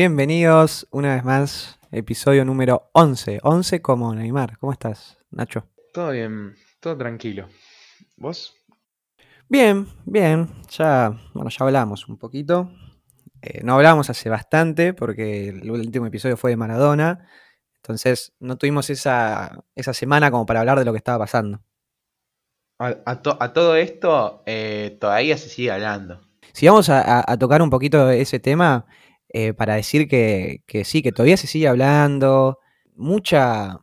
Bienvenidos una vez más, episodio número 11. 11 como Neymar. ¿Cómo estás, Nacho? Todo bien, todo tranquilo. ¿Vos? Bien, bien. Ya, bueno, ya hablamos un poquito. Eh, no hablamos hace bastante porque el último episodio fue de Maradona. Entonces no tuvimos esa, esa semana como para hablar de lo que estaba pasando. A, a to- a todo esto eh, todavía se sigue hablando. Si vamos a, a- a tocar un poquito ese tema, eh, para decir que, que sí, que todavía se sigue hablando, mucha,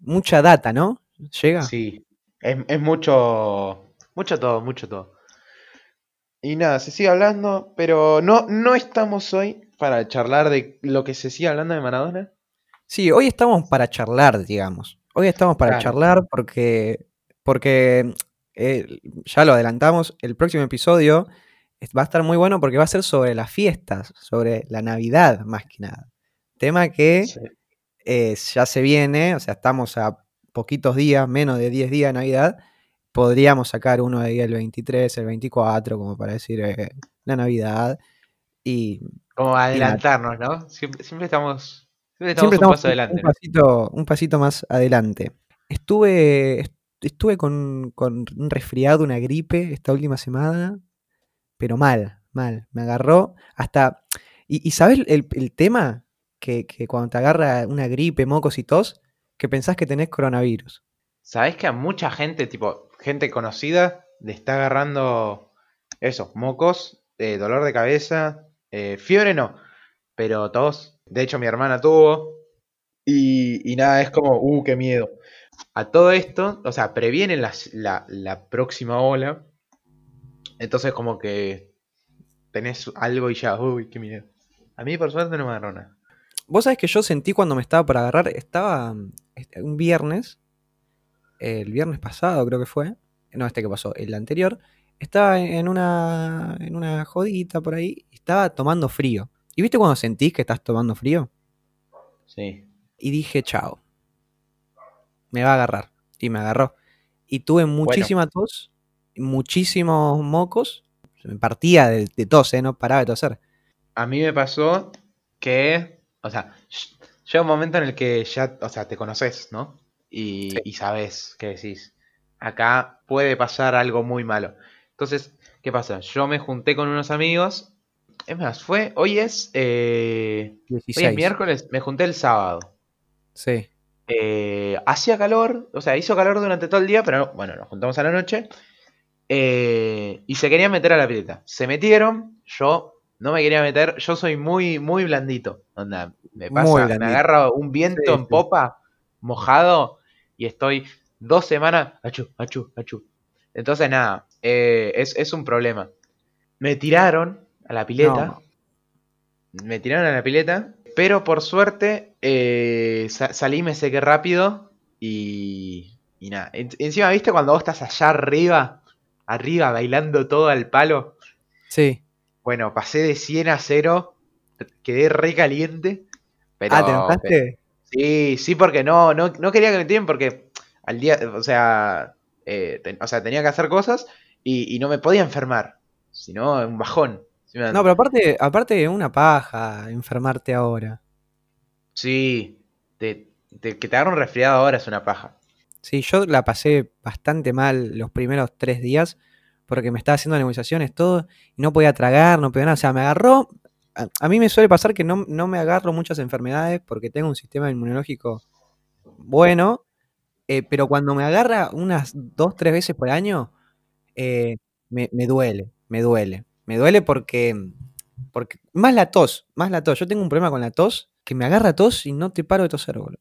mucha data, ¿no? Llega. Sí, es, es mucho, mucho todo, mucho todo. Y nada, se sigue hablando, pero no, no estamos hoy para charlar de lo que se sigue hablando de Maradona. Sí, hoy estamos para charlar, digamos. Hoy estamos para Claro. charlar porque, porque eh, ya lo adelantamos, el próximo episodio va a estar muy bueno porque va a ser sobre las fiestas, sobre la Navidad más que nada. Tema que Sí. eh, ya se viene, o sea, estamos a poquitos días, menos de 10 días de Navidad. Podríamos sacar uno de ahí el 23, el 24, como para decir eh, la Navidad. Y Como adelantarnos, ¿no? Siempre, siempre estamos, siempre estamos siempre un estamos paso adelante. un pasito, un pasito más adelante. Estuve, est- estuve con, con un resfriado, una gripe esta última semana, pero mal, mal. Me agarró hasta... ¿Y, y sabes el, el tema? Que, que cuando te agarra una gripe, mocos y tos, que pensás que tenés coronavirus. ¿Sabés que a mucha gente, tipo, gente conocida, le está agarrando eso, mocos, eh, dolor de cabeza, eh, fiebre no, pero tos. De hecho, mi hermana tuvo. Y, y nada, es como, uh, qué miedo. A todo esto, o sea, previenen la, la próxima ola. Entonces, como que tenés algo y ya, uy, qué miedo. A mí, por suerte, no me agarró nada. Vos sabés que yo sentí cuando me estaba por agarrar, estaba un viernes, el viernes pasado creo que fue, no este que pasó, el anterior, estaba en una, en una jodita por ahí, estaba tomando frío. ¿Y viste cuando sentís que estás tomando frío? Sí. Y dije, chao, me va a agarrar. Y me agarró. Y tuve muchísima tos, muchísimos mocos, se me partía de, de tos, ¿eh? no paraba de toser. A mí me pasó que, o sea, llega un momento en el que ya, o sea, te conoces, ¿no? Y, Sí. y sabes qué decís. Acá puede pasar algo muy malo. Entonces, ¿qué pasa? Yo me junté con unos amigos. Es más, fue, hoy es, eh, hoy 16. es miércoles, me junté el sábado. Sí. Eh, hacía calor, o sea, hizo calor durante todo el día, pero bueno, nos juntamos a la noche. Eh, y se querían meter a la pileta. Se metieron, yo no me quería meter, yo soy muy, muy blandito. Onda, me pasa, me agarra un viento Sí, en sí. popa, mojado, y estoy dos semanas, achú, achú, achú. Entonces, nada, eh, es, es un problema. Me tiraron a la pileta No. me tiraron a la pileta, pero por suerte eh, sa- salí, me sequé rápido y, y nada. En- encima, ¿viste cuando vos estás allá arriba, arriba bailando todo al palo? Sí. Bueno, pasé de 100 a 0, quedé re caliente. Pero, ah, ¿te? Sí, sí, porque no, no, no quería que me tiren porque al día, o sea, eh, ten- o sea, tenía que hacer cosas y, y no me podía enfermar. Si no, un bajón. No, pero aparte, aparte una paja enfermarte ahora. Sí, te- te- que te agarre un resfriado ahora es una paja. Sí, yo la pasé bastante mal los primeros tres días porque me estaba haciendo negociaciones, todo, y no podía tragar, no podía nada. O sea, me agarró. A, mí me suele pasar que no, no me agarro muchas enfermedades porque tengo un sistema inmunológico bueno, eh, pero cuando me agarra unas dos, tres veces por año, eh, me, me duele, me duele. Me duele porque, porque. Más la tos, más la tos. Yo tengo un problema con la tos, que me agarra tos y no te paro de toser, boludo.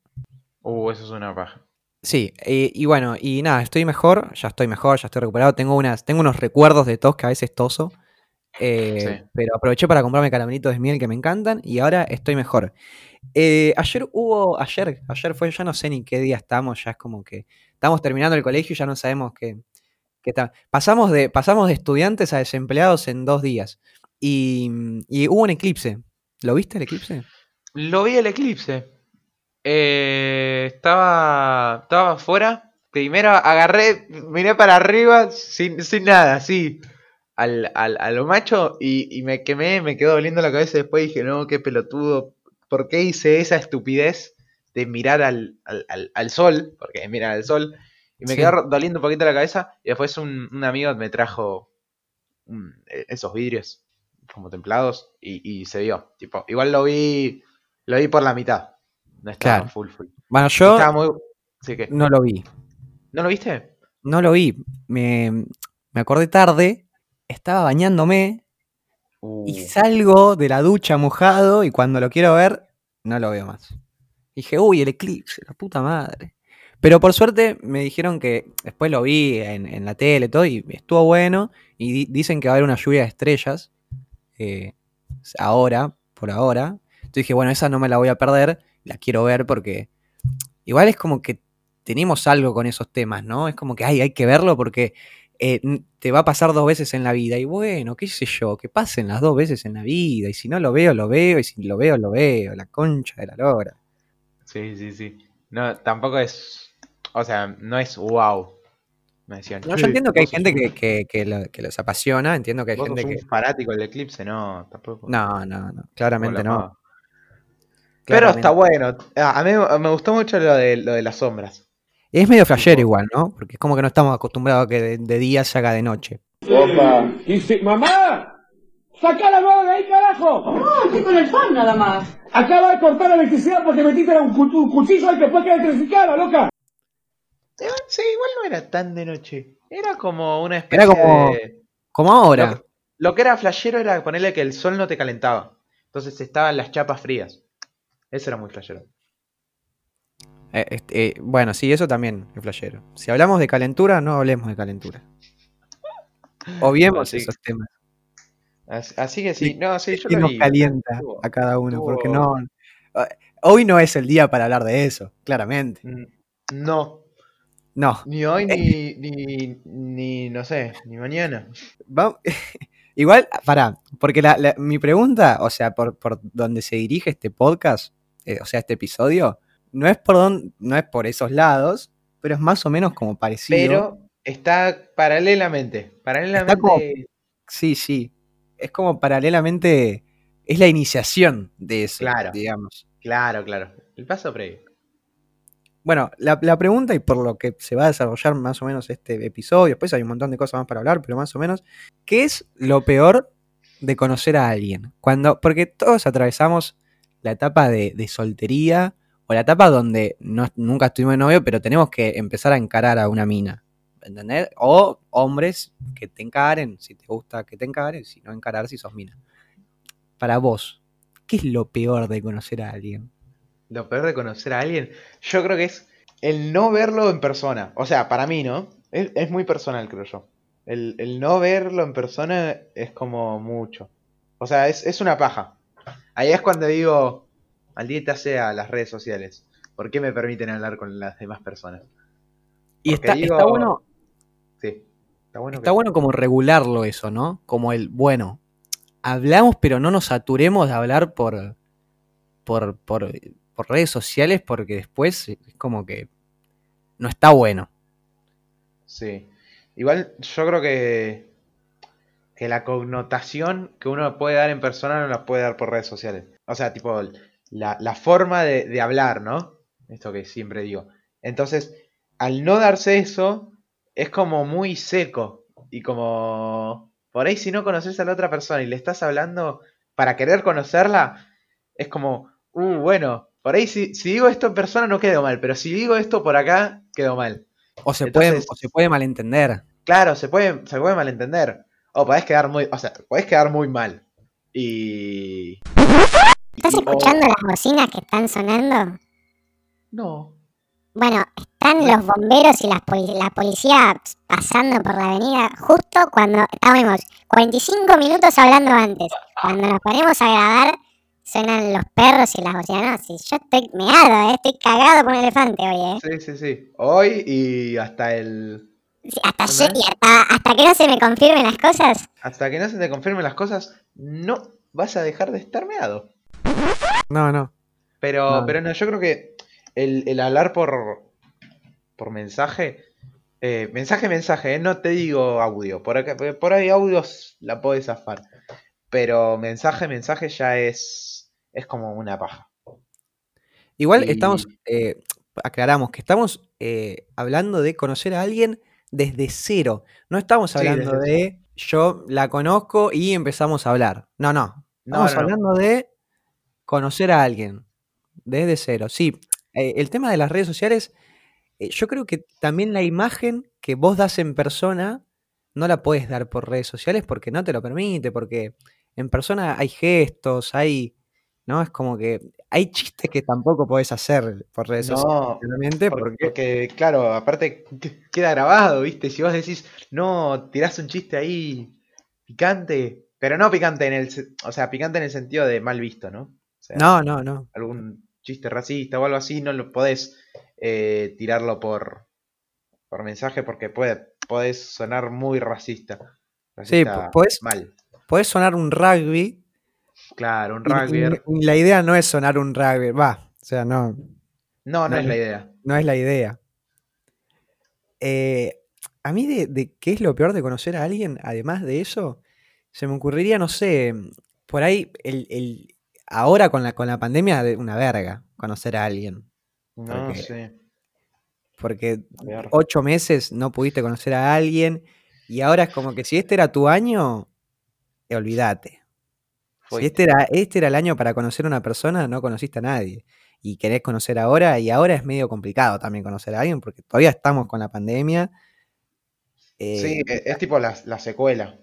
Uh, eso es una paja. Sí, eh, y bueno, y nada, estoy mejor, ya estoy mejor, ya estoy recuperado. Tengo unas, tengo unos recuerdos de tos que a veces toso. eh, Sí. Pero aproveché para comprarme caramelitos de miel que me encantan y ahora estoy mejor. Eh, ayer hubo, ayer, ayer fue, ya no sé ni qué día estamos, ya es como que estamos terminando el colegio y ya no sabemos qué, qué tal. Pasamos de, pasamos de estudiantes a desempleados en dos días. Y, y hubo un eclipse. ¿Lo viste el eclipse? Lo vi el eclipse. Eh, estaba, estaba afuera. Primero agarré, miré para arriba sin, sin nada, así. al, al, a lo macho y, y me quemé, me quedó doliendo la cabeza después dije, no, qué pelotudo, ¿por qué hice esa estupidez de mirar al, al, al- al sol? Porque mirar al sol. Y me Sí. quedó doliendo un poquito la cabeza y después un, un amigo me trajo eh, esos vidrios como templados y, y se vio. Tipo, igual lo vi, lo vi por la mitad. No estaba Claro. full full. Bueno, yo muy... Sí no lo vi. ¿No lo viste? No lo vi. Me, me acordé tarde, estaba bañándome Uh, y salgo de la ducha mojado y cuando lo quiero ver, no lo veo más. Dije, uy, el eclipse, la puta madre. Pero por suerte me dijeron que después lo vi en, en la tele y todo y estuvo bueno. Y di- dicen que va a haber una lluvia de estrellas eh, ahora, por ahora. Entonces dije, bueno, esa no me la voy a perder, la quiero ver porque igual es como que tenemos algo con esos temas, ¿no? Es como que ay, hay que verlo porque eh, te va a pasar dos veces en la vida. Y bueno, qué sé yo, que pasen las dos veces en la vida. Y si no lo veo, lo veo. Y si lo veo, lo veo. La concha de la lora. Sí, sí, sí. No, tampoco es... O sea, no es wow. Me decían. No, "Che, yo entiendo que hay gente un- que, que, que lo- que los apasiona. Entiendo que hay vos gente sos que. un fanático del eclipse, no, tampoco. No, no, no. Claramente no. Pero está bueno. A a mí me gustó mucho lo de, lo de las sombras. Es medio flashero Tipo- igual, ¿no? Porque es como que no estamos acostumbrados a que de, de día se haga de noche. Opa. Y si- ¡Mamá! ¡Saca la mano de ahí, carajo! No, estoy con el fan nada más. Acaba de cortar la electricidad porque metiste un, un cuchillo ahí que después queda electrificada, loca. Sí, igual no era tan de noche. Era como una especie Era como- de. Como ahora. Lo, lo que era flashero era ponerle que el sol no te calentaba. Entonces estaban las chapas frías. Eso era muy flashero. Eh, este, eh, bueno, sí, eso también es flashero. Si hablamos de calentura, no hablemos de calentura. Obviemos Así- esos temas. Así, que sí, no, sí, yo lo nos vi. calienta a cada uno, porque no. eh, Hoy no es el día para hablar de eso, claramente. Mm, No, No. ni hoy ni, ni, ni, no sé, ni mañana. Igual, pará, porque la- la- mi pregunta, o sea, por, por donde se dirige este podcast, eh, o sea, este episodio, no es por don- no es por esos lados, pero es más o menos como parecido. Pero está paralelamente. Paralelamente. como- Sí, sí. Es como paralelamente. Es la iniciación de eso, Claro. digamos. Claro, claro. El paso previo. Bueno, la, la pregunta y por lo que se va a desarrollar más o menos este episodio, después hay un montón de cosas más para hablar, pero más o menos, ¿qué es lo peor de conocer a alguien? Cuando, porque todos atravesamos la etapa de, soltería o la etapa donde no, nunca estuvimos de novio, pero tenemos que empezar a encarar a una mina. ¿Entendés? O hombres que te encaren, si te gusta que te encaren, si no encarar si sos mina. Para vos, ¿qué es lo peor de conocer a alguien? Lo peor de conocer a alguien, yo creo que es el no verlo en persona. O sea, para mí, ¿no? Es, es muy personal, creo yo. El, el no verlo en persona es como mucho. O sea, es, es una paja. Ahí es cuando digo, maldita sea las redes sociales. ¿Por qué me permiten hablar con las demás personas? Y está, digo- está bueno Sí. Está bueno. Está que- bueno como regularlo eso, ¿no? Como el, bueno, hablamos pero no nos saturemos de hablar por, por, por, por redes sociales porque después es como que no está bueno. Sí. Igual yo creo que, que la connotación que uno puede dar en persona no la puede dar por redes sociales. O sea, tipo, la, la forma de, de hablar, ¿no? Esto que siempre digo. Entonces, al no darse eso, es como muy seco. Y como... Por ahí si no conoces a la otra persona y le estás hablando para querer conocerla, es como, uh, bueno, por ahí si, si digo esto en persona no quedo mal, pero si digo esto por acá, quedo mal. O se, Entonces- puede, o se puede malentender. Claro, se puede, se puede malentender. O podés quedar muy, o sea, podés quedar muy mal. Y. ¿Estás y- escuchando las bocinas que están sonando? No. Bueno, están los bomberos y las poli- la policía pasando por la avenida justo cuando estábamos 45 minutos hablando antes. Cuando nos ponemos a grabar, suenan los perros y las bocinas. No, si yo estoy meado, eh, estoy cagado por un elefante hoy, ¿eh? Sí, sí, sí. Hoy y hasta el. Sí, hasta, hasta, hasta que no se me confirmen las cosas. Hasta que no se te confirmen las cosas, no vas a dejar de estar meado. No, no. Pero, No. pero no, yo creo que el, el hablar por, por mensaje Eh, mensaje, mensaje, ¿eh? no te digo audio. Por, acá- por ahí audios la podés zafar. Pero mensaje, mensaje ya es, es como una paja. Igual Y- estamos, eh, aclaramos que estamos eh, hablando de conocer a alguien desde cero. No estamos hablando de yo la conozco y empezamos a hablar. No, no. Estamos no, no. hablando de conocer a alguien desde cero. Sí, eh, el tema de las redes sociales, eh, yo creo que también la imagen que vos das en persona no la puedes dar por redes sociales porque no te lo permite, porque en persona hay gestos, hay, ¿no? Es como que hay chistes que tampoco podés hacer por redes sociales, No, realmente, por- porque porque, claro, aparte que- queda grabado, ¿viste? Si vos decís, no, tirás un chiste ahí picante, pero no picante en el, o sea, picante en el sentido de mal visto, ¿no? O sea, no, no, no. algún chiste racista o algo así, no lo podés eh, tirarlo por, por mensaje porque puede, podés sonar muy racista. Sí, Racista podés- mal. Podés sonar un rugby. Claro, un rugby. la idea no es sonar un rugby, va. O sea, no, No, no no, es la idea. no es la idea. Eh, a mí de, de qué es lo peor de conocer a alguien, además de eso, se me ocurriría, no sé, por ahí, el, el- ahora con la, con la pandemia, de una verga conocer a alguien. No Porque- sé. Porque ocho meses no pudiste conocer a alguien y ahora es como que si este era tu año, olvídate. Si Fuiste. este era, este era el año para conocer a una persona, no conociste a nadie. Y querés conocer ahora, y ahora es medio complicado también conocer a alguien, porque todavía estamos con la pandemia. Eh, Sí, e- es tipo la, la secuela.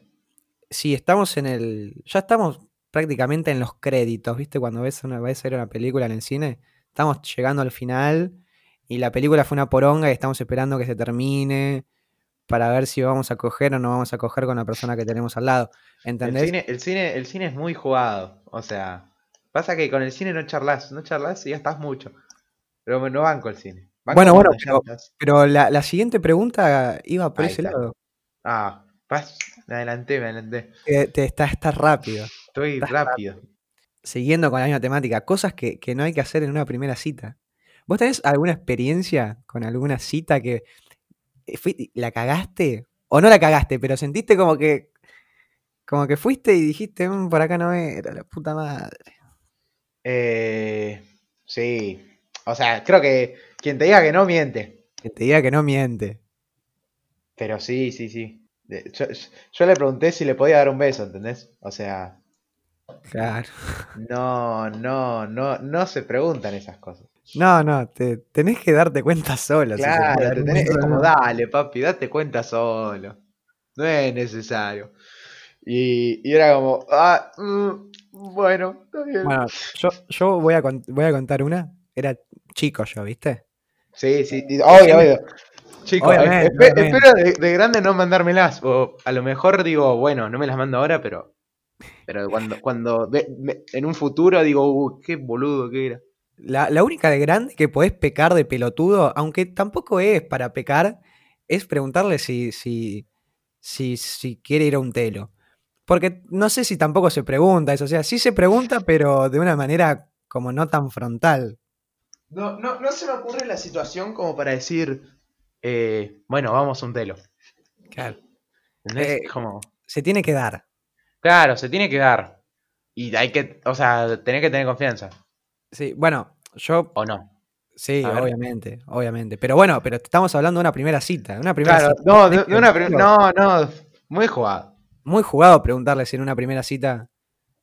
sí, estamos en el. Ya estamos prácticamente en los créditos, ¿viste? Cuando ves una vez ver una película en el cine, estamos llegando al final y la película fue una poronga y estamos esperando que se termine para ver si vamos a coger o no vamos a coger con la persona que tenemos al lado. El ¿Entendés? cine, el, cine, el cine es muy jugado. O sea, pasa que con el cine no charlas, no charlas y ya estás mucho. Pero no banco el cine. Banco Bueno, bueno, pero- estás- Pero la, la siguiente pregunta iba por Ahí ese está. lado. Ah, pas- me adelanté, me adelanté. Eh, te está, está rápido. Estoy Estás rápido. Siguiendo con la misma temática, cosas que, que no hay que hacer en una primera cita. ¿Vos tenés alguna experiencia con alguna cita que la cagaste? O no la cagaste, pero sentiste como que como que fuiste y dijiste, "Mm, por acá no era, la puta madre. Eh, sí. O sea, creo que quien te diga que no miente. Que te diga que no miente. Pero sí, sí, sí. Yo, yo le pregunté si le podía dar un beso, ¿entendés? O sea, Claro. no, no, no, no se preguntan esas cosas. No, no, te, tenés que darte cuenta solo. si Claro, dar te tenés- es como, dale, papi, date cuenta solo. No es necesario. Y, y era como, ah, mm, bueno, está bien. Bueno, yo, yo voy, a voy a contar una. Era chico yo, ¿viste? Sí, sí, y- obvio, obvio. Chicos, Obviamente, espe- obviamente. espero de, de grande no mandármelas. O a lo mejor digo, bueno, no me las mando ahora, pero. Pero cuando, cuando me- en un futuro digo, uh, qué boludo que era. La, la única de grande que podés pecar de pelotudo, aunque tampoco es para pecar, es preguntarle si, si, si, si quiere ir a un telo. Porque no sé si tampoco se pregunta eso. O sea, sí se pregunta, pero de una manera como no tan frontal. No, no, no se me ocurre la situación como para decir, eh, bueno, vamos a un telo. Claro. Eh, Como- Se tiene que dar. Claro, se tiene que dar. Y hay que, o sea, tenés que tener confianza. Sí, bueno, yo. ¿O no? Sí, A ver. obviamente, obviamente. Pero bueno, pero estamos hablando de una primera cita. Una primera Claro, cita. no, de, una prim- no, no, muy jugado. Muy jugado preguntarle si en una primera cita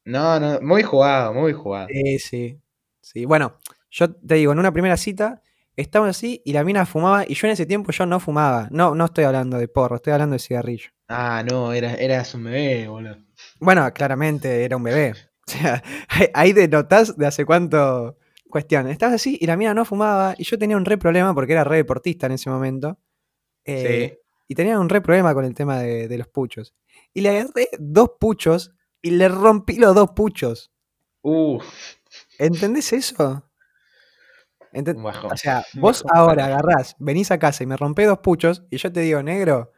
No, no, muy jugado, muy jugado. Sí, sí. Sí, bueno, yo te digo, en una primera cita estábamos así y la mina fumaba y yo en ese tiempo yo no fumaba. No, no estoy hablando de porro, estoy hablando de cigarrillo. Ah, no, era, eras un bebé, boludo. Bueno, claramente era un bebé. O sea, ahí- ahí denotás de hace cuánto. Cuestión, estabas así y la mina no fumaba y yo tenía un re problema porque era re deportista en ese momento. eh, Sí. Y tenía un re problema con el tema de, de los puchos. Y le agarré dos puchos y le rompí los dos puchos. Uf, ¿Entendés eso? Enten-. O sea, vos ahora agarrás, venís a casa y me rompés dos puchos y yo te digo, negro,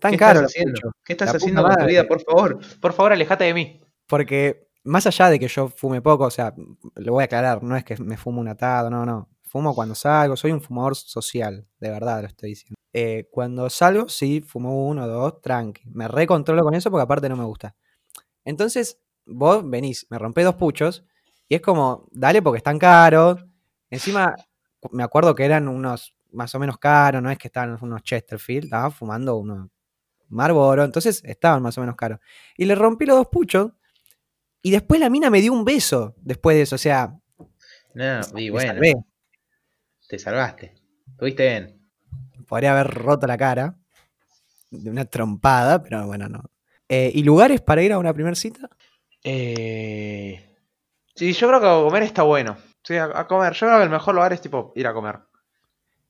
tan ¿Qué caro estás los haciendo? puchos. ¿Qué estás haciendo con tu vida? Por favor, por favor, alejate de mí. Porque más allá de que yo fume poco, o sea, lo voy a aclarar, no es que me fumo un atado, no, no. fumo cuando salgo, soy un fumador social, de verdad lo estoy diciendo. Eh, cuando salgo, sí, fumo uno, dos, tranqui. Me recontrolo con eso porque aparte no me gusta. Entonces, vos venís, me rompés dos puchos y es como, dale porque están caros. Encima, me acuerdo que eran unos más o menos caros, no es que estaban unos Chesterfield, estaba fumando unos Marlboro, entonces estaban más o menos caros. Y le rompí los dos puchos y después la mina me dio un beso después de eso, o sea, No, y me bueno, salvé. te salvaste. Estuviste bien. Podría haber roto la cara de una trompada, pero bueno, no. Eh, ¿Y lugares para ir a una primera cita? Eh... Sí, yo creo que a comer está bueno. Sí, a, a comer. Yo creo que el mejor lugar es tipo ir a comer.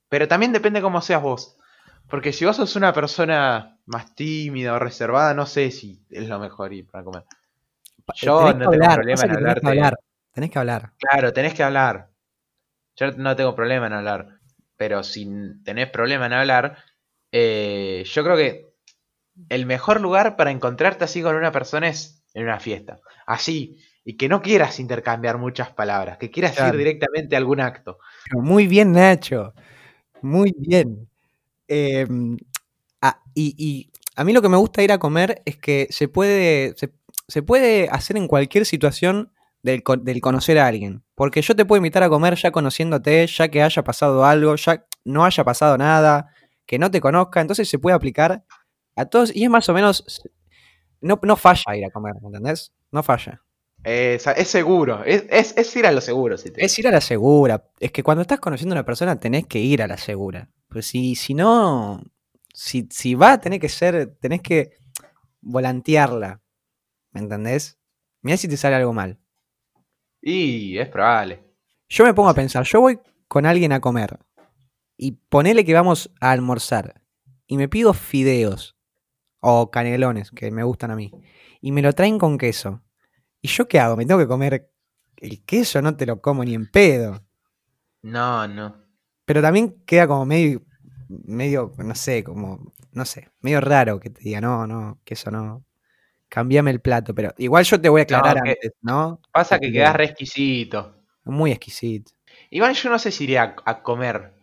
Pero también depende cómo seas vos. Porque si vos sos una persona más tímida o reservada, no sé si es lo mejor ir para comer. Yo tenés no que tengo hablar, problema en que tenés que hablarte. hablar. Tenés que hablar. Claro, tenés que hablar. Yo no tengo problema en hablar. Pero si tenés problema en hablar, eh, yo creo que el mejor lugar para encontrarte así con una persona es en una fiesta. Así. Y que no quieras intercambiar muchas palabras. Que quieras Claro. ir directamente a algún acto. Muy bien, Nacho. Muy bien. Eh, ah, y, y a mí lo que me gusta ir a comer es que se puede, se, se puede hacer en cualquier situación del, del conocer a alguien. Porque yo te puedo invitar a comer ya conociéndote, ya que haya pasado algo, ya no haya pasado nada, que no te conozca. Entonces se puede aplicar a todos y es más o menos... No, no falla ir a comer, ¿entendés? No falla. Eh, es, es seguro. Es, es- es ir a lo seguro. Si te- Es ir a la segura. Es que cuando estás conociendo a una persona tenés que ir a la segura. Pues si, si no, si, si va, tenés que ser, tenés que volantearla. ¿Me entendés? Mirá si te sale algo mal. Y es probable. Yo me pongo a pensar, yo voy con alguien a comer y ponele que vamos a almorzar y me pido fideos o canelones que me gustan a mí y me lo traen con queso. ¿Y yo qué hago? ¿Me tengo que comer el queso? No te lo como ni en pedo. No, no. Pero también queda como medio, medio, no sé, como, no sé, medio raro que te diga, no, no, que eso no. Cambiame el plato, pero igual yo te voy a aclarar No, que- antes, ¿no? Pasa que quedás re exquisito. Muy exquisito. Igual yo no sé si iría a, a comer.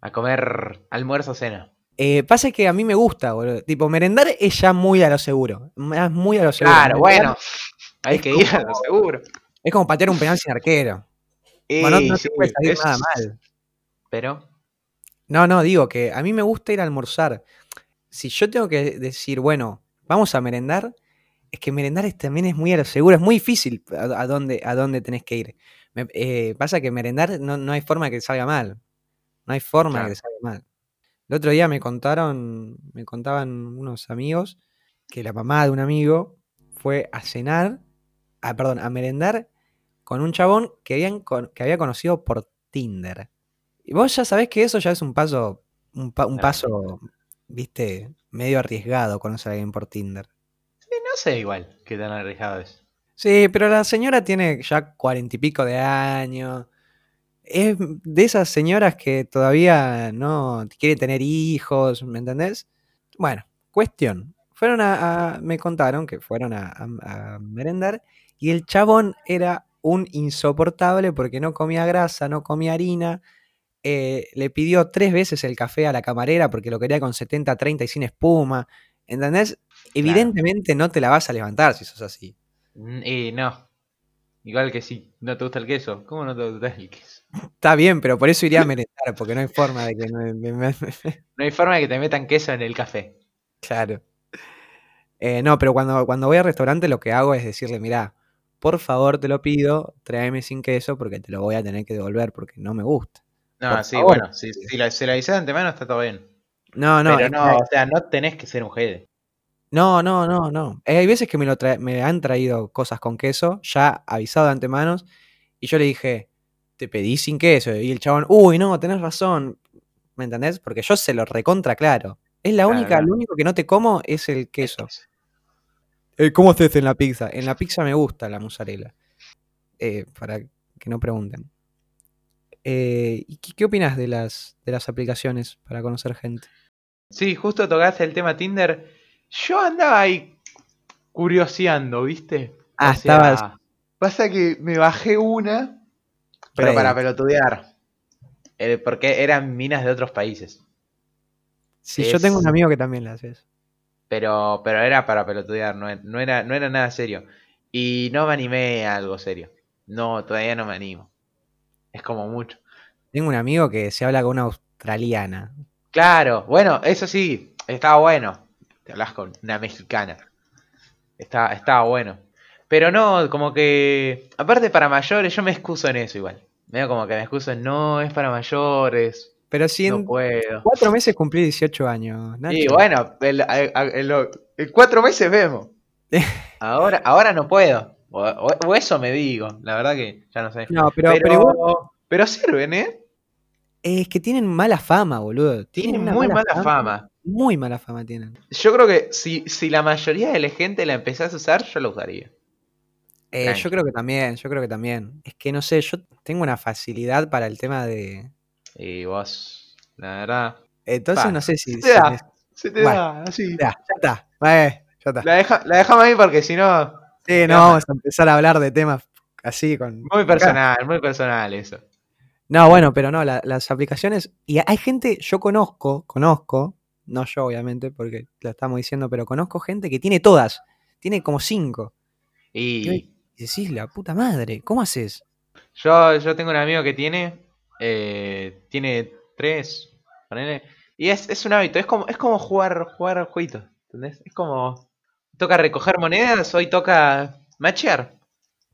A comer almuerzo o cena. Eh, pasa que a mí me gusta, boludo. Tipo, merendar es ya muy a lo seguro. Es muy a lo seguro. Claro, Merendar bueno. Hay que ir a lo seguro. Es como patear un penal sin arquero. Y Bueno, no, no sí, te puede salir es- nada mal. Pero. No, no, digo que a mí me gusta ir a almorzar. Si yo tengo que decir, bueno, vamos a merendar, es que merendar es- también es muy a lo seguro, es muy difícil a, a dónde, a dónde tenés que ir. Me- eh, pasa que merendar no, no hay forma de que te salga mal. No hay forma de que te salga mal. El otro día me contaron, me contaban unos amigos que la mamá de un amigo fue a cenar, ah, perdón, a merendar con un chabón que, habían, que había conocido por Tinder. Y vos ya sabés que eso ya es un paso, un, pa- un Claro. paso, viste, medio arriesgado conocer a alguien por Tinder. No sé igual qué tan arriesgado es. Sí, pero la señora tiene ya cuarenta y pico de años. Es de esas señoras que todavía no quiere tener hijos, ¿me entendés? Bueno, cuestión. Fueron a, me contaron que fueron a, a- a merendar y el chabón era un insoportable porque no comía grasa, no comía harina. eh, le pidió tres veces el café a la camarera porque lo quería con 70, 30 y sin espuma. ¿Entendés? Evidentemente no te la vas a levantar si sos así. Y no. Igual que sí. ¿No te gusta el queso? ¿Cómo no te gusta el queso? Está bien, pero por eso iría a merendar, porque no hay forma de que me- me- me- No hay forma de que te metan queso en el café. claro. Eh, no, pero cuando, cuando voy al restaurante lo que hago es decirle, mirá, por favor te lo pido, tráeme sin queso porque te lo voy a tener que devolver porque no me gusta. No, Por sí, favor. bueno. Si, si la, avisé de antemano está todo bien. No, no, Pero no, o sea, no tenés que ser un jede. No, no, no, no. Eh, hay veces que me, lo me han traído cosas con queso, ya avisado de antemano, y yo le dije, te pedí sin queso, y el chabón, uy, no, tenés razón, ¿me entendés? Porque yo se lo recontra claro. Es la Claro, única, claro. lo único que no te como es el queso. Eh, ¿Cómo haces en la pizza? En la pizza me gusta la mozzarella. Eh, para que no pregunten. Eh, ¿y qué, qué opinas de las, de las aplicaciones para conocer gente? Sí, justo tocaste el tema Tinder. Yo andaba ahí curioseando, ¿viste? Ah, estabas- Pasa que me bajé una, pero para pelotudear. eh, porque eran minas de otros países. Sí, yo tengo un amigo que también le hace. Pero, pero era para pelotudear, no, no era, no era nada serio. Y no me animé a algo serio. No, todavía no me animo. Es como mucho. Tengo un amigo que se habla con una australiana. Claro, bueno, eso sí, estaba bueno. Te hablas con una mexicana. Estaba bueno. Pero no, como que. Aparte para mayores, yo me excuso en eso igual. Medio como que me excuso en no, es para mayores. Pero si No puedo. cuatro meses cumplí 18 años. Nacho. Y bueno, en cuatro meses vemos. Ahora, ahora no puedo. O, eso me digo. La verdad que ya no sé. No, pero, pero, pero igual pero sirven, ¿eh? es que tienen mala fama, boludo. Tienen una muy mala fama. Muy mala fama tienen. Yo creo que si, si la mayoría de la gente la empezase a usar, yo la usaría. Eh, yo creo que también, yo creo que también. Es que no sé, yo tengo una facilidad para el tema de. Y vos, la verdad. Entonces Pa, no sé si. Se te si da, me- se te Bueno, da, así. Ya, ya está. eh, ya está. La, deja- la dejamos ahí porque si no, Sí, no vamos a empezar a hablar de temas así con. muy personal, muy personal eso. No, bueno, pero no, la- las aplicaciones. Y hay gente, yo conozco, conozco, no yo obviamente, porque lo estamos diciendo, pero conozco gente que tiene todas. Tiene como cinco. Y Y decís, la puta madre, ¿cómo haces? yo, yo tengo un amigo que tiene, eh, tiene tres, ponele, y es, es un hábito, es como, es como jugar, jugar jueguitos, ¿entendés? Es como, toca recoger monedas, hoy toca machear.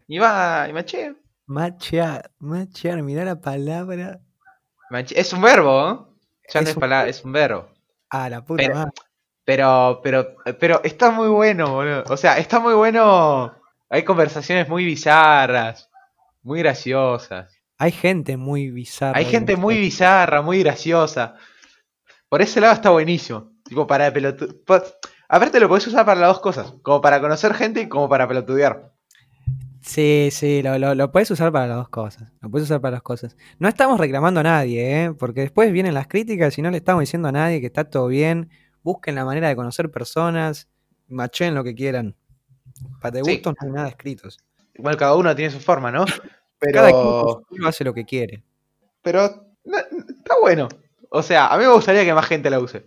Y va y machea. Machear, machear, mirá la palabra. Mache- Es un verbo, ¿eh? Ya no Es es un palabra, es un verbo. Ah, la puta Pero- madre. Pero, pero, pero está muy bueno, boludo. O sea, está muy bueno. Hay conversaciones muy bizarras, muy graciosas. Hay gente muy bizarra. Hay en gente muy bizarra, muy graciosa. Por ese lado está buenísimo. Tipo, para pelotu... po- Aparte lo podés usar para las dos cosas. Como para conocer gente y como para pelotudear. Sí, sí, lo, lo, lo puedes usar para las dos cosas. Lo puedes usar para las cosas. No estamos reclamando a nadie, ¿eh? Porque después vienen las críticas y no le estamos diciendo a nadie que está todo bien. Busquen la manera de conocer personas. Machen lo que quieran. Para de Sí. gustos no hay nada escritos. Igual cada uno tiene su forma, ¿no? Cada Pero, su estilo hace lo que quiere. pero no- está bueno. O sea, a mí me gustaría que más gente la use.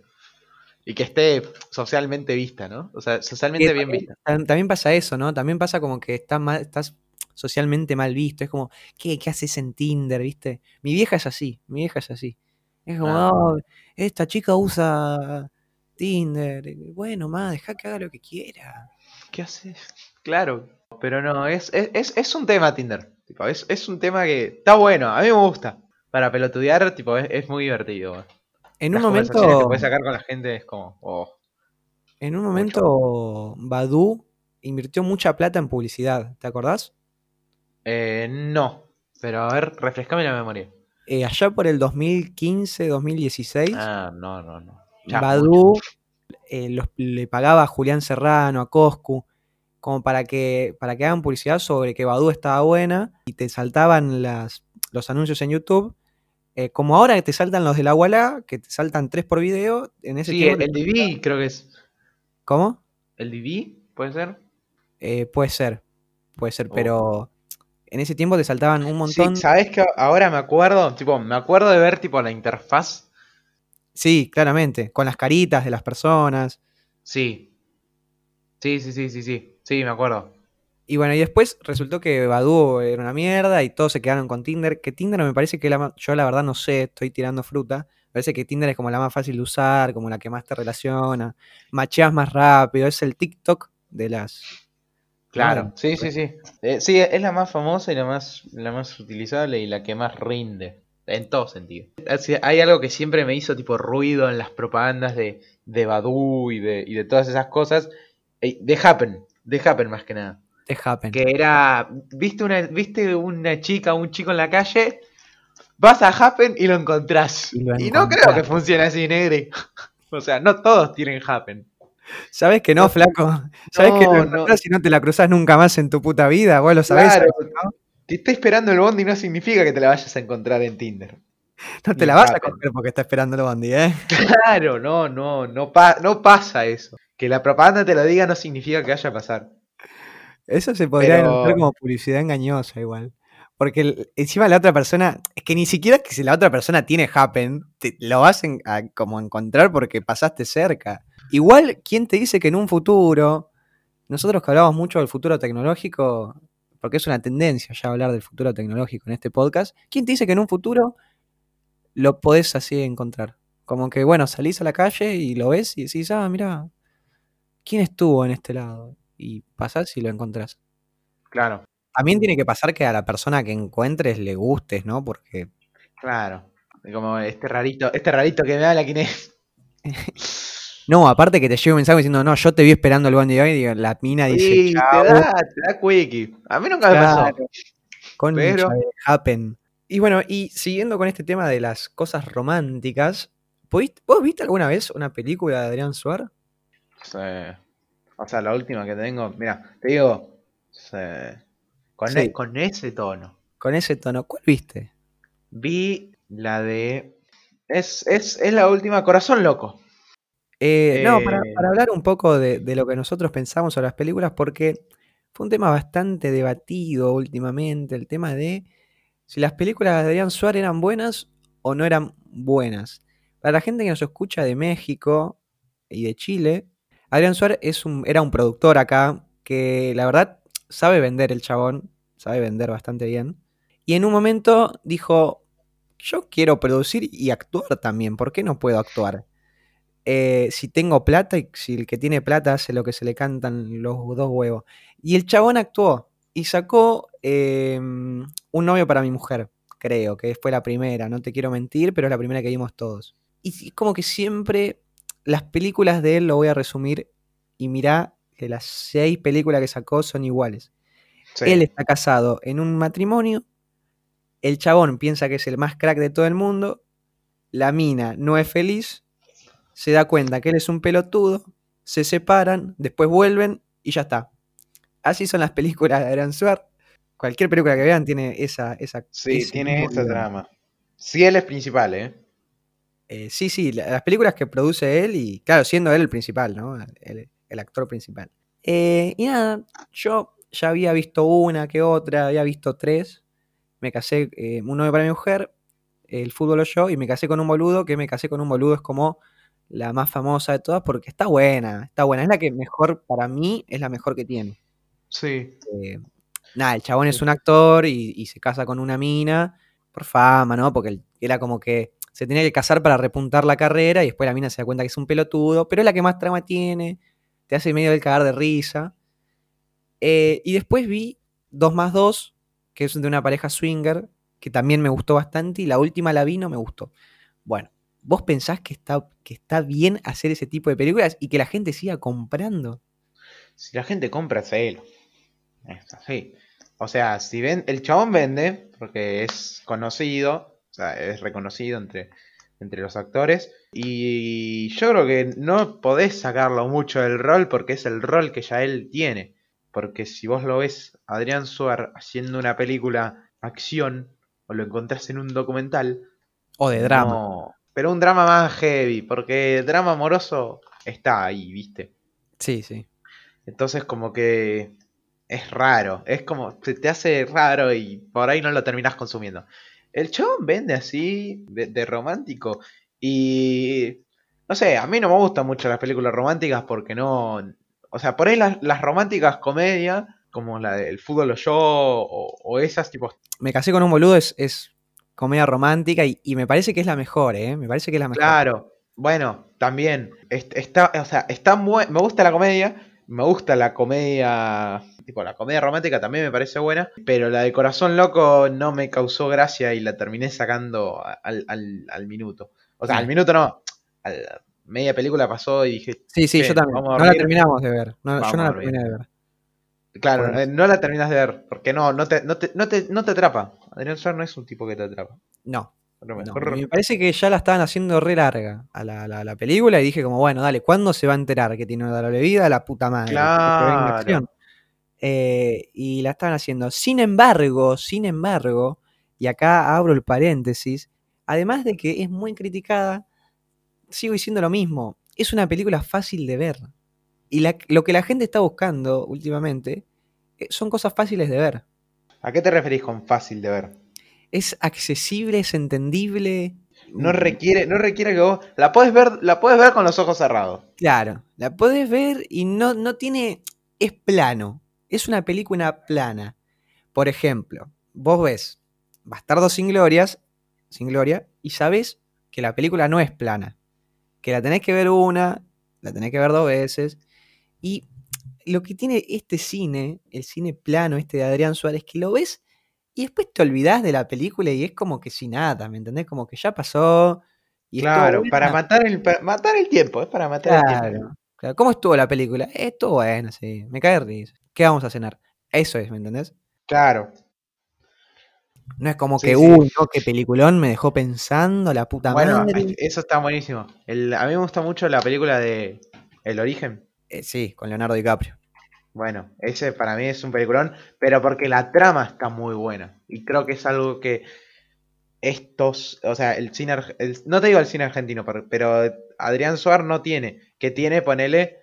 Y que esté socialmente vista, ¿no? O sea, socialmente Que bien vista. tam- también pasa eso, ¿no? También pasa como que estás, mal, estás socialmente mal visto. Es como, ¿qué, ¿qué haces en Tinder, viste? Mi vieja es así, mi vieja es así. Es como, Ah. "Oh, esta chica usa Tinder. Bueno, ma, deja que haga lo que quiera. ¿Qué haces? Claro, pero no, es, es, es, es un tema Tinder. Tipo, es, es un tema que está bueno, a mí me gusta. Para pelotudear, tipo, es, es muy divertido. En Las un que momento, puedes sacar con la gente es como, oh, en un momento, Badu invirtió mucha plata en publicidad, ¿te acordás? eh, no. Pero a ver, refrescame la memoria. Eh, allá por el 2015, 2016. Ah, no, no, no. Ya, Badu eh, los- le pagaba a Julián Serrano, a Coscu, como para que, para que hagan publicidad sobre que Badu estaba buena y te saltaban las, los anuncios en YouTube. Eh, como ahora que te saltan los de la Walla, que te saltan tres por video, en ese Sí, tiempo. el DV creo que es. ¿Cómo? ¿El DV? ¿Puede ser? Eh, puede ser, puede ser, Oh. pero en ese tiempo te saltaban un montón. Sí, ¿sabes que ahora me acuerdo? Tipo, me acuerdo de ver tipo la interfaz. Sí, claramente, con las caritas de las personas. Sí. Sí, sí, sí, sí, sí. Sí, me acuerdo. Y bueno, y después resultó que Badoo era una mierda y todos se quedaron con Tinder. Que Tinder me parece que la yo la verdad no sé, estoy tirando fruta. Me parece que Tinder es como la más fácil de usar, como la que más te relaciona. Macheas más rápido, es el TikTok de las. Claro, sí, sí, sí. Eh, sí, es la más famosa y la más, la más utilizable y la que más rinde. En todo sentido. Hay algo que siempre me hizo tipo ruido en las propagandas de, de Badu y de, y de todas esas cosas. Eh, De Happen, de Happen más que nada. Te happen. Que era, viste una, viste una chica o un chico en la calle, vas a Happen y lo encontrás. Y no creo que funcione así, negri. o sea, no todos tienen Happen. ¿Sabes que no, flaco? ¿Sabes que No, lo no. encontrás y no te la cruzás nunca más en tu puta vida? Vos lo sabés. Claro, ¿no? que esté esperando el bondi no significa que te la vayas a encontrar en Tinder. No te Ni la vas a coger porque está esperando el bondi, ¿eh? Claro, no, no, no, pa- no pasa eso. Que la propaganda te lo diga no significa que vaya a pasar. Eso se podría Pero- como publicidad engañosa igual. Porque el- encima la otra persona, es que ni siquiera que si la otra persona tiene happen, te- lo vas en- a como encontrar porque pasaste cerca. Igual, ¿quién te dice que en un futuro, nosotros que hablamos mucho del futuro tecnológico, porque es una tendencia ya hablar del futuro tecnológico en este podcast, ¿quién te dice que en un futuro lo podés así encontrar? Como que, bueno, salís a la calle y lo ves y decís, ah, mira, ¿quién estuvo en este lado? Y pasás y lo encontrás. Claro, También tiene que pasar que a la persona que encuentres le gustes, ¿no? Porque claro. Como este rarito, este rarito que me habla quién es. No, aparte que te llegue un mensaje diciendo, no, yo te vi esperando el bondi de hoy, digo, la mina dice, Sí, te da, te da quickie. A mí nunca me pasó. Claro. concha pero- happen. Y bueno, y siguiendo con este tema de las cosas románticas, ¿pudiste- ¿vos viste alguna vez una película de Adrián Suar? Sí. O sea, la última que tengo, mira, te digo, sí. con, Sí. e- con ese tono. Con ese tono, ¿cuál viste? Vi la de. Es, es, es la última, Corazón Loco. Eh, no, para, Eh. para hablar un poco de, de lo que nosotros pensamos sobre las películas, porque fue un tema bastante debatido últimamente, el tema de si las películas de Adrián Suárez eran buenas o no eran buenas. Para la gente que nos escucha de México y de Chile, Adrián Suárez era un productor acá que la verdad sabe vender el chabón, sabe vender bastante bien. Y en un momento dijo, yo quiero producir y actuar también, ¿por qué no puedo actuar? eh, si tengo plata y si el que tiene plata hace lo que se le cantan los dos huevos. Y el chabón actuó y sacó eh, Un novio para mi mujer, creo, que fue la primera, no te quiero mentir, pero es la primera que vimos todos. Y como que siempre las películas de él, lo voy a resumir, y mirá que las seis películas que sacó son iguales. Sí. Él está casado en un matrimonio, el chabón piensa que es el más crack de todo el mundo, la mina no es feliz, se da cuenta que él es un pelotudo, se separan, después vuelven y ya está. Así son las películas de Adrián Suárez. Cualquier película que vean tiene esa... esa Sí, tiene esa trama. Sí, él es principal, ¿eh? Eh, sí, sí, la- las películas que produce él y, claro, siendo él el principal, ¿no? El, el actor principal. Eh, y nada, yo ya había visto una que otra, había visto tres. Me casé, eh, un novio para mi mujer, el fútbol o yo, y me casé con un boludo, que me casé con un boludo es como la más famosa de todas porque está buena, está buena. Es la que mejor, para mí, es la mejor que tiene. Sí. Eh, nada, el chabón es un actor y, y se casa con una mina por fama, ¿no? Porque él- era como que se tenía que casar para repuntar la carrera y después la mina se da cuenta que es un pelotudo, pero es la que más trama tiene, te hace medio del cagar de risa. Eh, y después vi 2 más 2, que es de una pareja swinger, que también me gustó bastante, y la última la vi, no me gustó. Bueno, ¿vos pensás que está, que está bien hacer ese tipo de películas y que la gente siga comprando? Si la gente compra, celo. Es así. O sea, si ven, el chabón vende, porque es conocido, sea, es reconocido entre, entre los actores. Y yo creo que no podés sacarlo mucho del rol porque es el rol que ya él tiene. Porque si vos lo ves, Adrián Suar haciendo una película acción, o lo encontrás en un documental, O de drama. no- pero un drama más heavy, porque drama amoroso está ahí, ¿viste? Sí, sí. Entonces como que es raro, es como se te hace raro y por ahí no lo terminás consumiendo. El chabón vende así, de, de romántico, y no sé, a mí no me gustan mucho las películas románticas porque no... O sea, por ahí las, las románticas comedias, como la del fútbol o yo, o, o esas tipos... Me casé con un boludo es, es comedia romántica y, y me parece que es la mejor, ¿eh? Me parece que es la mejor. Claro, bueno, también, est- está, o sea, está muy, me gusta la comedia, me gusta la comedia, tipo la comedia romántica también me parece buena, pero la de Corazón Loco no me causó gracia y la terminé sacando al, al- al minuto. O sea, Sí. al minuto no, media película pasó y dije, Sí, sí, "Che, yo también. No la dormir". terminamos de ver. No, yo no la terminé de ver. claro, Bueno. eh, no la terminas de ver, porque no, no te, no te, no te, no te atrapa. Adrián no es un tipo que te atrapa. No. No. Me parece que ya la estaban haciendo re larga a la, la- la película y dije como, bueno, dale, ¿cuándo se va a enterar que tiene una doble vida? La puta madre. Claro. Eh, y la estaban haciendo. Sin embargo, sin embargo, y acá abro el paréntesis, además de que es muy criticada, sigo diciendo lo mismo. Es una película fácil de ver. Y la- lo que la gente está buscando últimamente eh, son cosas fáciles de ver. ¿A qué te referís con fácil de ver? Es accesible, es entendible. No requiere, no requiere que vos. La puedes ver, la puedes ver con los ojos cerrados. Claro, la podés ver y no, no tiene. Es plano. Es una película plana. Por ejemplo, vos ves Bastardo sin glorias, sin gloria, y sabés que la película no es plana. Que la tenés que ver una, la tenés que ver dos veces. Y lo que tiene este cine, el cine plano, este de Adrián Suárez, que lo ves y después te olvidás de la película y es como que sin nada, ¿me entendés? Como que ya pasó. Y Claro, para matar el, para matar el tiempo, es para matar el tiempo. Claro. ¿Cómo estuvo la película? Estuvo bueno, sí. Me cae risa. ¿Qué vamos a cenar? Eso es, ¿me entendés? Claro. No es como Sí, que, sí. uy, no, qué peliculón me dejó pensando, la puta Bueno, madre. eso está buenísimo. El- a mí me gusta mucho la película de El Origen. Eh, sí, con Leonardo DiCaprio. Bueno, ese para mí es un peliculón, pero porque la trama está muy buena. Y creo que es algo que estos, o sea, el cine, el- no te digo el cine argentino, pero- Adrián Suar no tiene, que tiene, ponele,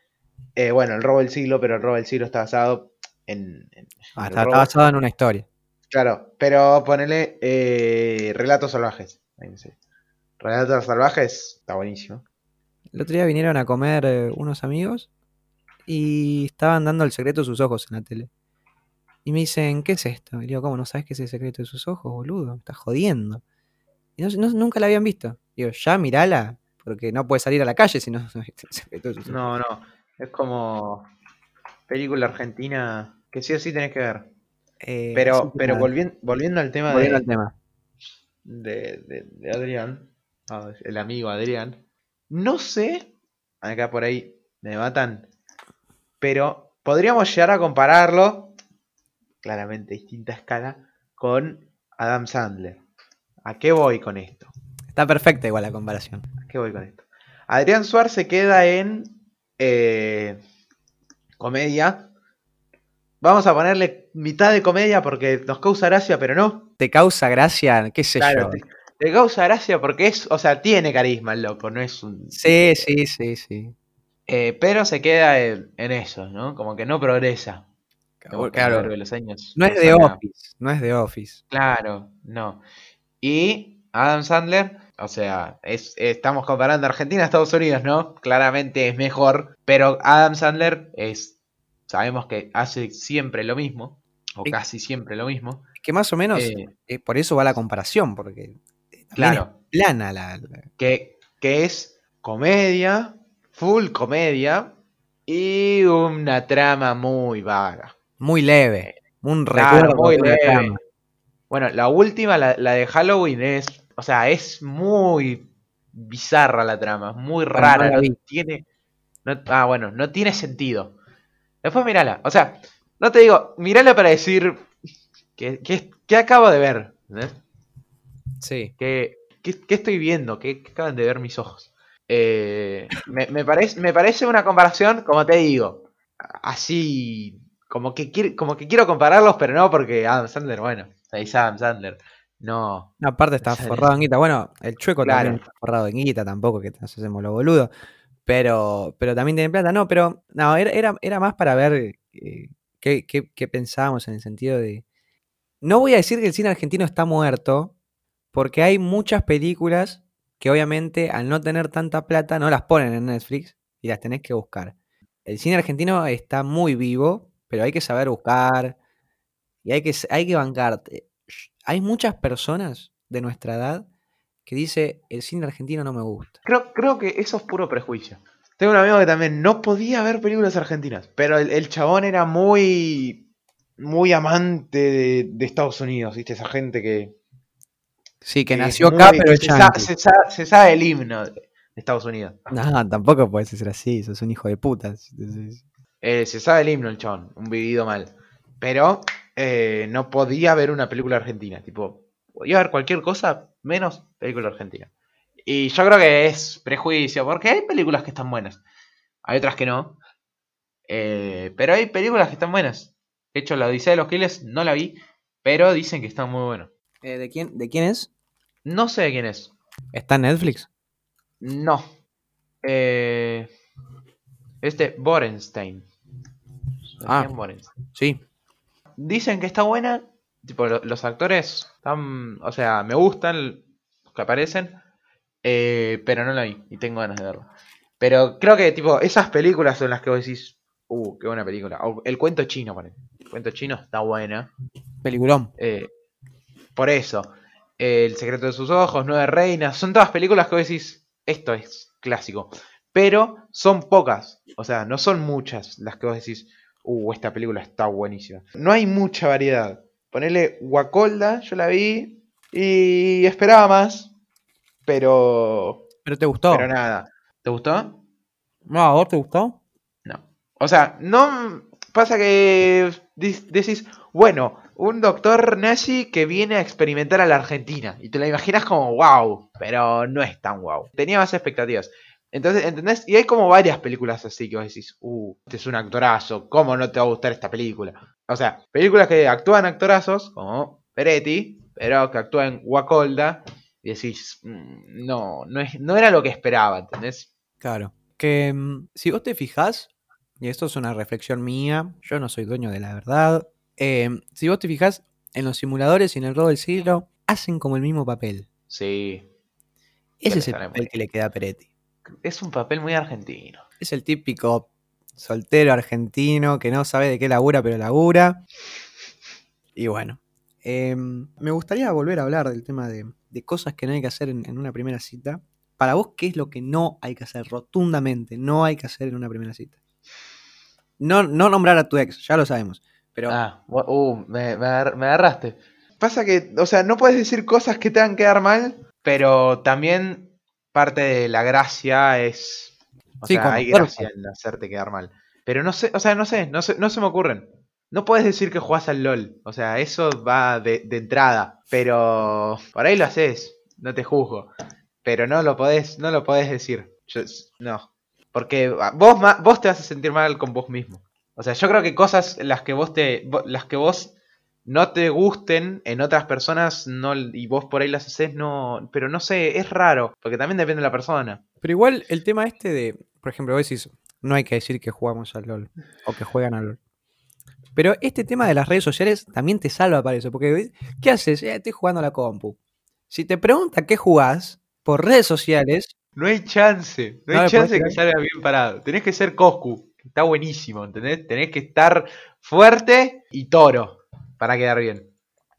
eh, bueno, el robo del siglo, pero el robo del siglo está basado en... en- Ah, está, basado en una historia. Claro, pero ponele eh, Relatos Salvajes. Ahí no sé. Relatos Salvajes está buenísimo. El otro día vinieron a comer eh, unos amigos y estaban dando el secreto de sus ojos en la tele. Y me dicen, ¿qué es esto? Y digo, ¿cómo no sabes qué es el secreto de sus ojos, boludo? Me estás jodiendo. Y no- no- nunca la habían visto. Digo, ya mirala, porque no puedes salir a la calle si no sabes el secreto de sus ojos. No, no. Es como película argentina que sí o sí tenés que ver. Eh, Pero, pero volviendo, volviendo al tema volviendo de, al tema. de, de- de Adrián, ah, el amigo Adrián, no sé, acá por ahí me matan, pero podríamos llegar a compararlo, claramente distinta escala, con Adam Sandler. ¿A qué voy con esto? Está perfecta igual la comparación. ¿A qué voy con esto? Adrián Suárez se queda en eh, comedia. Vamos a ponerle mitad de comedia porque nos causa gracia, pero no. ¿Te causa gracia? ¿Qué sé Claro, yo? te, te causa gracia porque es, o sea, tiene carisma el loco, no es un. Sí, sí, sí, sí. Eh, pero se queda en, en eso, ¿no? Como que no progresa. Como que a lo Claro, de los años no es de Office, no es de Office. Claro, no. Y Adam Sandler, o sea, es, estamos comparando Argentina a Estados Unidos, ¿no? Claramente es mejor, pero Adam Sandler es, sabemos que hace siempre lo mismo, o casi siempre lo mismo. Que más o menos, Eh, eh, por eso va la comparación, porque claro, es plana la, la- que, que es comedia, full comedia, y una trama muy vaga. muy leve, un Claro, recuerdo muy leve. trama. Bueno, la última, la, la de Halloween, es. O sea, es muy bizarra la trama, muy rara. no No, tiene. no- ah, bueno, no tiene sentido. Después mirala. O sea, no te digo, mirala para decir. que qué acabo de ver? ¿entendés? Sí. ¿Qué, qué- qué estoy viendo? ¿Qué, qué acaban de ver mis ojos? Eh, me, me parece, me parece una comparación, como te digo, así. Como que, quiere- como que quiero compararlos, pero no porque Adam Sandler, bueno, es Adam Sandler. No, No, aparte está Sale. forrado en guita. Bueno, el chueco Claro. también está forrado en guita, tampoco que nos hacemos lo boludo. Pero, pero también tiene plata. No, pero no, era, era, era más para ver eh, qué, qué- qué pensábamos en el sentido de. No voy a decir que el cine argentino está muerto, porque hay muchas películas que obviamente al no tener tanta plata no las ponen en Netflix y las tenés que buscar. El cine argentino está muy vivo, pero hay que saber buscar y hay que, hay que bancarte. Hay muchas personas de nuestra edad que dice el cine argentino no me gusta. creo, creo que eso es puro prejuicio. Tengo un amigo que también no podía ver películas argentinas, pero el, el chabón era muy, muy amante de, de Estados Unidos, ¿viste? Esa gente que, Sí, que nació acá, pero es se, sa- yankee. se sa- se sabe el himno de Estados Unidos. No, tampoco puedes ser así, sos un hijo de puta. Eh, se sabe el himno el chabón, un vivido mal. Pero eh, no podía ver una película argentina. Tipo, podía ver cualquier cosa menos película argentina. Y yo creo que es prejuicio, porque hay películas que están buenas. Hay otras que no. Eh, pero hay películas que están buenas. De hecho, la Odisea de los Giles no la vi, pero dicen que está muy bueno. Eh, ¿de, quién, ¿De quién es? No sé de quién es. ¿Está en Netflix? No. Eh, este Borenstein. Ah. Borenstein. Sí. Dicen que está buena, Tipo, lo- los actores están. O sea, me gustan los que aparecen. eh, pero no la vi y tengo ganas de verlo. Pero creo que, tipo, esas películas son las que vos decís. Uh, qué buena película. O el cuento chino, parece. El cuento chino está buena. Peliculón. Eh, por eso. el secreto de sus ojos, Nueve Reinas. Son todas películas que vos decís. Esto es clásico. Pero son pocas. O sea, no son muchas las que vos decís. Uh, esta película está buenísima. No hay mucha variedad. Ponele Wacolda, yo la vi. Y esperaba más. Pero. ¿Pero te gustó? Pero nada. ¿Te gustó? No, ¿a vos te gustó? No. O sea, no pasa que decís, bueno, un doctor nazi que viene a experimentar a la Argentina. Y te la imaginas como wow, pero no es tan wow. Tenía más expectativas. Entonces, ¿entendés? Y hay como varias películas así que vos decís, uh, este es un actorazo, ¿cómo no te va a gustar esta película? O sea, películas que actúan actorazos, como Peretti, pero que actúan Wacolda, y decís, "Mm, no, no, es, no era lo que esperaba, ¿entendés? Claro. Que mm, si vos te fijás, y esto es una reflexión mía, yo no soy dueño de la verdad. eh, si vos te fijás, en los simuladores y en el robo del siglo, hacen como el mismo papel. Sí, Ese es el papel muy- que le queda a Peretti. es un papel muy argentino. Es el típico soltero argentino que no sabe de qué labura, pero labura. Y bueno, em, me gustaría volver a hablar del tema de, de cosas que no hay que hacer en, en una primera cita. Para vos, ¿qué es lo que no hay que hacer rotundamente? No hay que hacer en una primera cita. No, no nombrar a tu ex, ya lo sabemos. Pero Ah, uh, me, me agar- me agarraste. Pasa que, o sea, no puedes decir cosas que te hagan quedar mal, pero también parte de la gracia es. O Sí, sea, hay gracia en hacerte quedar mal. Pero no sé, o sea, no sé, no se, no se me ocurren. No puedes decir que jugás al LOL. O sea, eso va de, de entrada. Pero por ahí lo haces. No te juzgo. Pero no lo podés, no lo podés decir. Yo- no. Porque ah, vos, vos te vas a sentir mal con vos mismo. O sea, yo creo que cosas las que vos te. las que vos no te gusten en otras personas no, y vos por ahí las haces, no. Pero no sé, es raro. Porque también depende de la persona. Pero igual el tema este de, por ejemplo, vos decís, no hay que decir que jugamos al LOL o que juegan al LOL. Pero este tema de las redes sociales también te salva para eso, porque ¿qué haces? Eh, estoy jugando a la compu. Si te pregunta qué jugás por redes sociales, No hay chance. No No hay chance que salga bien parado. Tenés que ser Coscu. que Está buenísimo, ¿entendés? Tenés que estar fuerte y toro para quedar bien.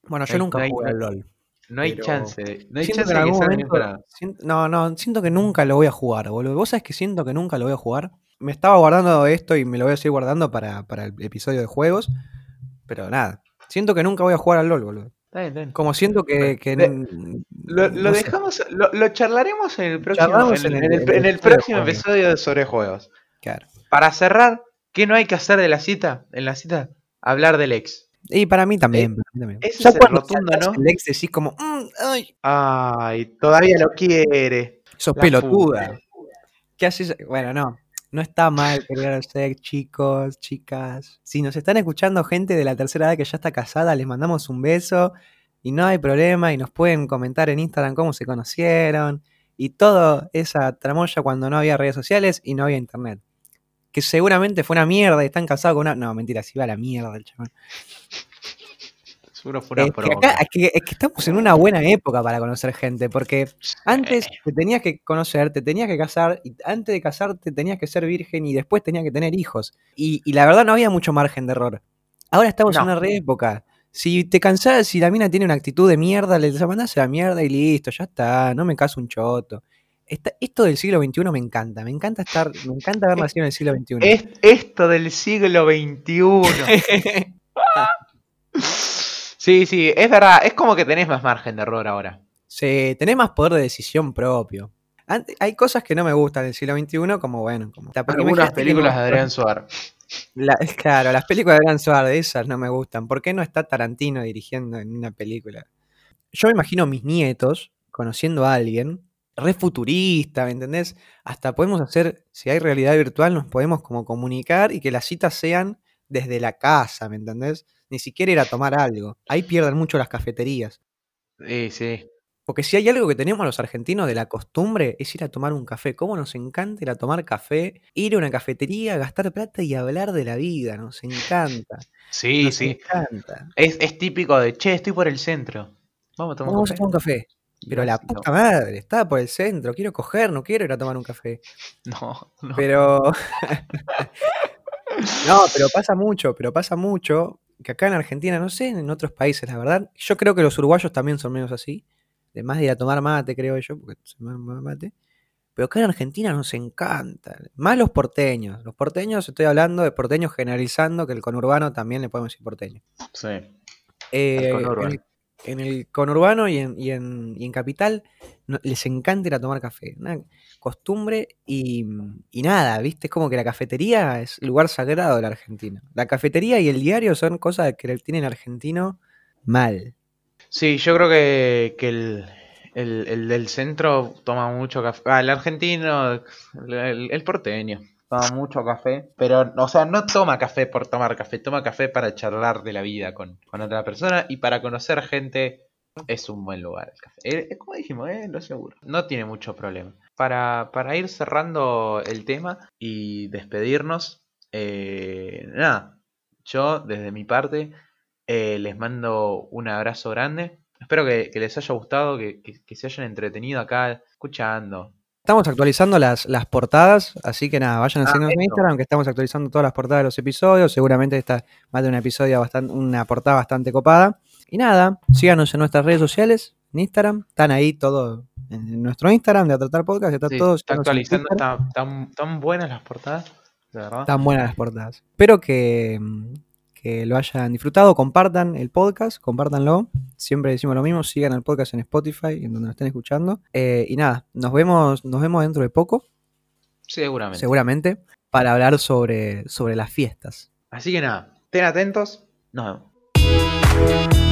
bueno, yo nunca no hay- jugué al LOL. No hay chance. de- No hay chance de que salga bien parado. siento- no, no, siento que nunca lo voy a jugar, boludo. ¿Vos sabés que siento que nunca lo voy a jugar? Me estaba guardando esto y me lo voy a seguir guardando para, para el episodio de juegos, pero nada. Siento que nunca voy a jugar al LOL, boludo. Está bien, está bien. Como siento que... que De- Lo, no dejamos, lo, lo charlaremos en el próximo, en, en el- en próximo episodio de sobre juegos. Claro. Para cerrar, ¿qué no hay que hacer de la cita? En la cita, hablar del ex. Y para mí también. para mí también. ese Ya es el cuando rotundo, ¿no? el ex decís como, "Mm, ay, Ay, todavía lo quiere. sos La pelotuda. puta. ¿Qué haces? Bueno, no. No está mal querer sex, chicos, chicas. Si nos están escuchando gente de la tercera edad que ya está casada, les mandamos un beso y no hay problema y nos pueden comentar en Instagram cómo se conocieron y toda esa tramoya cuando no había redes sociales y no había internet. Que seguramente fue una mierda y están casados con una... No, mentira, si va a la mierda el chaval. Seguro fue una Es que, acá- es que- es que estamos en una buena época para conocer gente, porque antes te tenías que conocer, te tenías que casar, y antes de casarte tenías que ser virgen y después tenías que tener hijos. Y, y la verdad no había mucho margen de error. Ahora estamos en una re época. Si te cansás, si la mina tiene una actitud de mierda, le mandás a la mierda y listo, ya está, no me caso un choto. Esta- esto del siglo XXI me encanta, me encanta estar, me encanta haber nacido en el siglo XXI. Es esto del siglo XXI. sí, sí, es verdad. Es como que tenés más margen de error ahora. Sí, tenés más poder de decisión propio. Ante- hay cosas que no me gustan del siglo XXI, como bueno, como Algunas que películas de Adrián Suar. la- claro, las películas de Adrián Suárez, esas no me gustan. ¿Por qué no está Tarantino dirigiendo en una película? Yo me imagino a mis nietos conociendo a alguien, re futurista, ¿me entendés? Hasta podemos hacer, si hay realidad virtual, nos podemos como comunicar y que las citas sean desde la casa, ¿me entendés? Ni siquiera ir a tomar algo. Ahí pierden mucho las cafeterías. Sí, sí. Porque si hay algo que tenemos los argentinos de la costumbre es ir a tomar un café. ¿Cómo nos encanta ir a tomar café? Ir a una cafetería, gastar plata y hablar de la vida. Nos encanta. Sí, Nos sí. encanta. Es, es típico de, che, estoy por el centro. Vamos a tomar un Vamos a café. tomar un café. Pero la No, puta madre, está por el centro. Quiero coger, no quiero ir a tomar un café. No, no. Pero. no, pero pasa mucho, pero pasa mucho que acá en Argentina, no sé, en otros países, la verdad. Yo creo que los uruguayos también son menos así. De más de ir a tomar mate, creo yo, porque se mate. Pero acá en Argentina nos encanta. Más los porteños. Los porteños, estoy hablando de porteños generalizando, que el conurbano también le podemos decir porteño. Sí. Eh, en, el, en el conurbano y en, y en- y en capital no- les encanta ir a tomar café. Una costumbre y, nada, ¿viste? Es como que la cafetería es lugar sagrado de la Argentina. La cafetería y el diario son cosas que tiene el argentino mal. Sí, yo creo que, que el, el- el del centro toma mucho café. Ah, el argentino, el porteño, toma mucho café. Pero, o sea, no toma café por tomar café, toma café para charlar de la vida con, con otra persona y para conocer gente. Es un buen lugar el café. Eh, eh, como dijimos, eh, lo seguro. No tiene mucho problema. Para, para ir cerrando el tema y despedirnos, eh, nada, yo desde mi parte eh, les mando un abrazo grande. Espero que, que les haya gustado, que, que- que se hayan entretenido acá escuchando. Estamos actualizando las, las portadas, así que nada, vayan a Ah, seguirnos en. Instagram, que estamos actualizando todas las portadas de los episodios. Seguramente esta más de un episodio bastante, una portada bastante copada. Y nada, síganos en nuestras redes sociales, en Instagram, están ahí todo en nuestro Instagram de Tratar Podcast, está Sí, todo. está actualizando, tan, tan buenas las portadas, de verdad. Están buenas las portadas. Espero que, mm, que lo hayan disfrutado, compartan el podcast, compártanlo. Siempre decimos lo mismo, sigan el podcast en Spotify, en donde lo estén escuchando. Eh, y nada, nos vemos, nos vemos dentro de poco, Seguramente. seguramente, para hablar sobre, sobre las fiestas. Así que nada, estén atentos. Nos vemos.